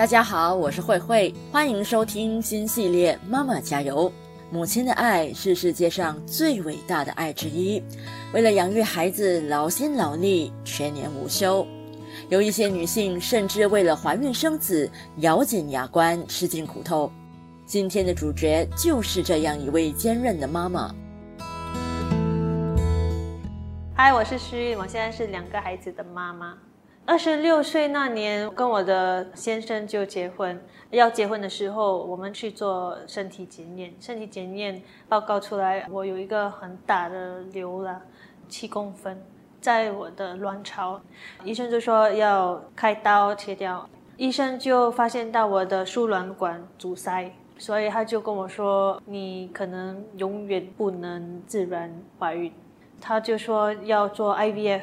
大家好，我是慧慧，欢迎收听新系列《妈妈加油》。母亲的爱是世界上最伟大的爱之一，为了养育孩子劳心劳力，全年无休。有一些女性甚至为了怀孕生子，咬紧牙关，吃尽苦头。今天的主角就是这样一位坚韧的妈妈。嗨，我是诗韵，我现在是两个孩子的妈妈。二十六岁那年，跟我的先生就结婚。要结婚的时候，我们去做身体检验，身体检验报告出来，我有一个很大的瘤了，七公分，在我的卵巢。医生就说要开刀切掉。医生就发现到我的输卵管阻塞，所以他就跟我说，你可能永远不能自然怀孕。他就说要做 IVF。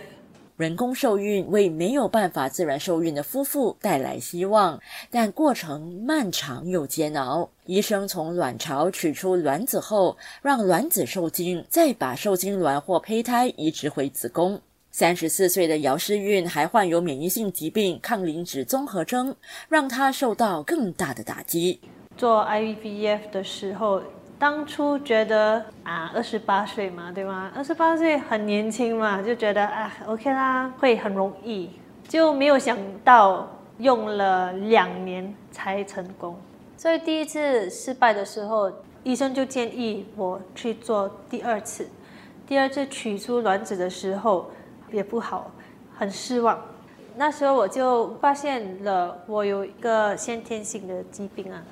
人工受孕为没有办法自然受孕的夫妇带来希望，但过程漫长又煎熬。医生从卵巢取出卵子后，让卵子受精，再把受精卵或胚胎移植回子宫。三十四岁的姚诗韵还患有免疫性疾病抗磷脂综合征，让她受到更大的打击。做 IVF 的时候。当初觉得啊，二十八岁嘛，对吗？二十八岁很年轻嘛，就觉得啊，OK 啦，会很容易，就没有想到用了两年才成功。所以第一次失败的时候，医生就建议我去做第二次。第二次取出卵子的时候也不好，很失望。那时候我就发现了我有一个先天性的疾病啊，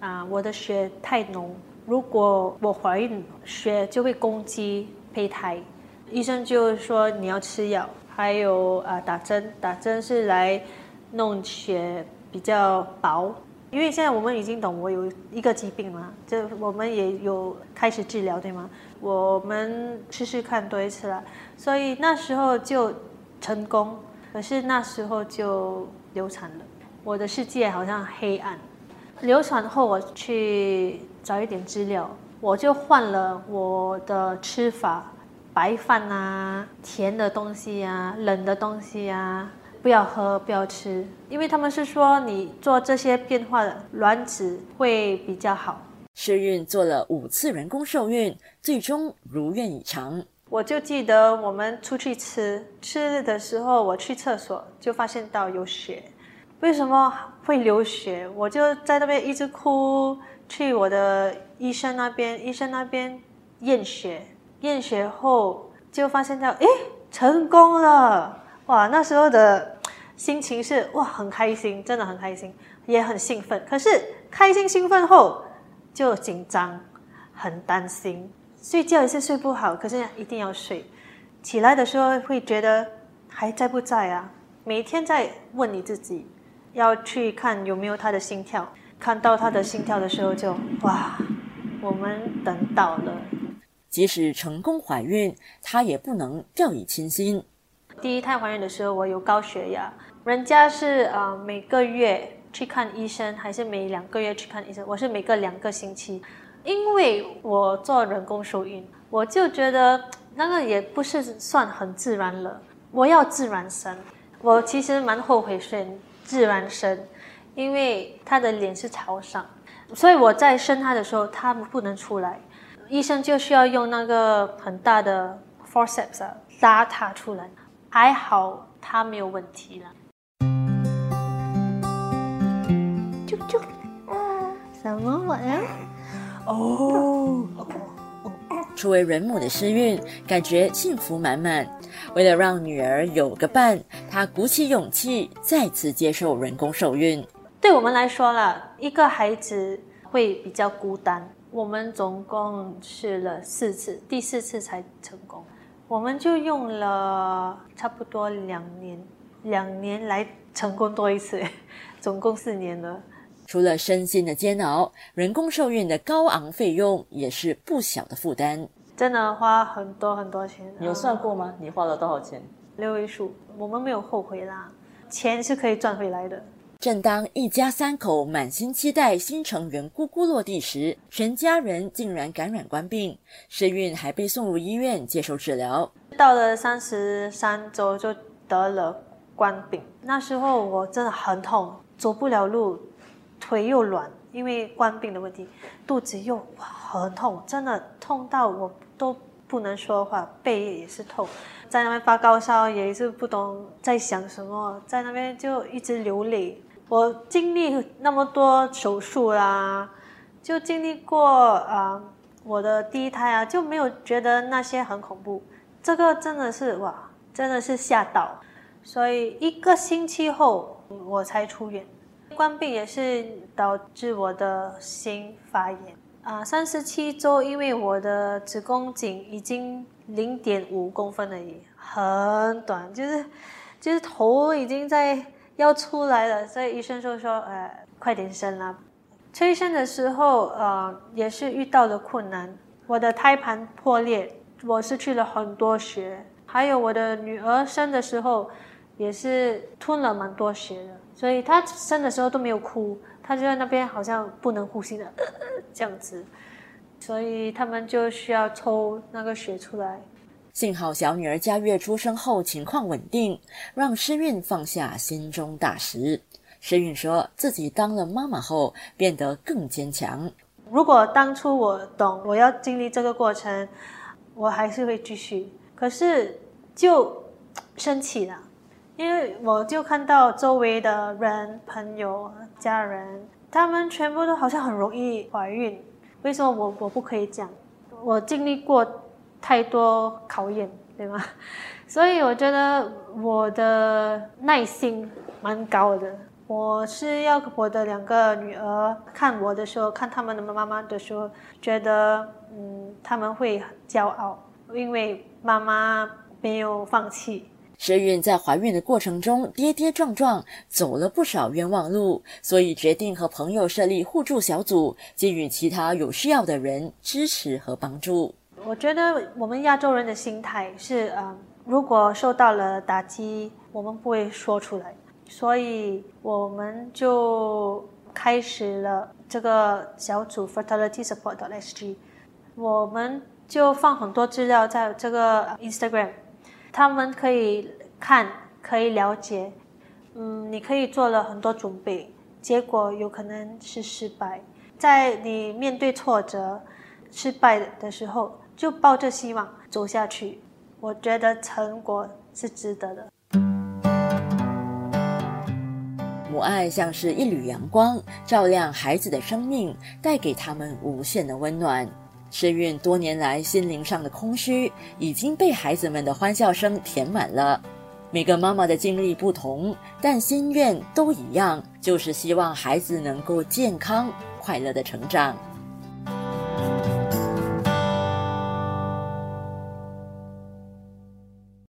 啊，我的血太浓。如果我怀孕，血就会攻击胚胎，医生就说你要吃药，还有啊打针，打针是来弄血比较薄。因为现在我们已经懂我有一个疾病嘛，就我们也有开始治疗，对吗？我们试试看多一次了，所以那时候就成功，可是那时候就流产了，我的世界好像黑暗。流产后我去。找一点资料，我就换了我的吃法，白饭啊，甜的东西呀，冷的东西呀，不要喝，不要吃，因为他们是说你做这些变化，卵子会比较好。试孕做了五次人工受孕，最终如愿以偿。我就记得我们出去吃吃的时候，我去厕所就发现到有血，为什么会流血？我就在那边一直哭。去我的医生那边，医生那边验血，验血后就发现到，哎，成功了！哇，那时候的心情是哇，很开心，真的很开心，也很兴奋。可是开心兴奋后就紧张，很担心，睡觉也是睡不好，可是一定要睡。起来的时候会觉得还在不在啊？每天在问你自己，要去看有没有他的心跳。看到他的心跳的时候，就哇，我们等到了。即使成功怀孕，她也不能掉以轻心。第一胎怀孕的时候，我有高血压，人家是呃每个月去看医生，还是每两个月去看医生？我是每个两个星期，因为我做人工受孕，我就觉得那个也不是算很自然了。我要自然生，我其实蛮后悔选自然生。因为他的脸是朝上，所以我在生他的时候，他不能出来，医生就需要用那个很大的 forceps 拉他出来。还好他没有问题了。啾啾，什么玩意？哦。初为人母的诗韵，感觉幸福满满。为了让女儿有个伴，她鼓起勇气再次接受人工受孕。对我们来说了，一个孩子会比较孤单。我们总共试了四次，第四次才成功。我们就用了差不多两年，两年来成功多一次，总共四年了。除了身心的煎熬，人工受孕的高昂费用也是不小的负担。真的花很多很多钱。你有算过吗？你花了多少钱？六位数，我们没有后悔啦，钱是可以赚回来的。正当一家三口满心期待新成员咕咕落地时，全家人竟然感染官病，身孕还被送入医院接受治疗。到了三十三周就得了官病，那时候我真的很痛，走不了路，腿又软，因为官病的问题，肚子又很痛，真的痛到我都不能说话，背也是痛。在那边发高烧，也是不懂在想什么，在那边就一直流泪。我经历那么多手术啦，就经历过啊，我的第一胎啊，就没有觉得那些很恐怖。这个真的是哇，真的是吓到。所以一个星期后我才出院。关闭也是导致我的心发炎啊。三十七周，因为我的子宫颈已经零点五公分而已，很短，就是就是头已经在。要出来了，所以医生就说：“呃，快点生啦！”催生的时候，呃，也是遇到了困难。我的胎盘破裂，我失去了很多血。还有我的女儿生的时候，也是吞了蛮多血的，所以她生的时候都没有哭，她就在那边好像不能呼吸的这样子，所以他们就需要抽那个血出来。幸好小女儿佳悦出生后情况稳定，让诗韵放下心中大石。诗韵说自己当了妈妈后变得更坚强。如果当初我懂我要经历这个过程，我还是会继续。可是就生气了，因为我就看到周围的人、朋友、家人，他们全部都好像很容易怀孕，为什么我我不可以讲？我经历过。太多考验，对吗？所以我觉得我的耐心蛮高的。我是要我的两个女儿看我的时候，看他们的妈妈的时候，觉得嗯，他们会很骄傲，因为妈妈没有放弃。石韵在怀孕的过程中跌跌撞撞，走了不少冤枉路，所以决定和朋友设立互助小组，给予其他有需要的人支持和帮助。我觉得我们亚洲人的心态是，嗯，如果受到了打击，我们不会说出来，所以我们就开始了这个小组 fertility support SG，我们就放很多资料在这个 Instagram，他们可以看，可以了解，嗯，你可以做了很多准备，结果有可能是失败，在你面对挫折、失败的时候。就抱着希望走下去，我觉得成果是值得的。母爱像是一缕阳光，照亮孩子的生命，带给他们无限的温暖。诗韵多年来心灵上的空虚，已经被孩子们的欢笑声填满了。每个妈妈的经历不同，但心愿都一样，就是希望孩子能够健康快乐的成长。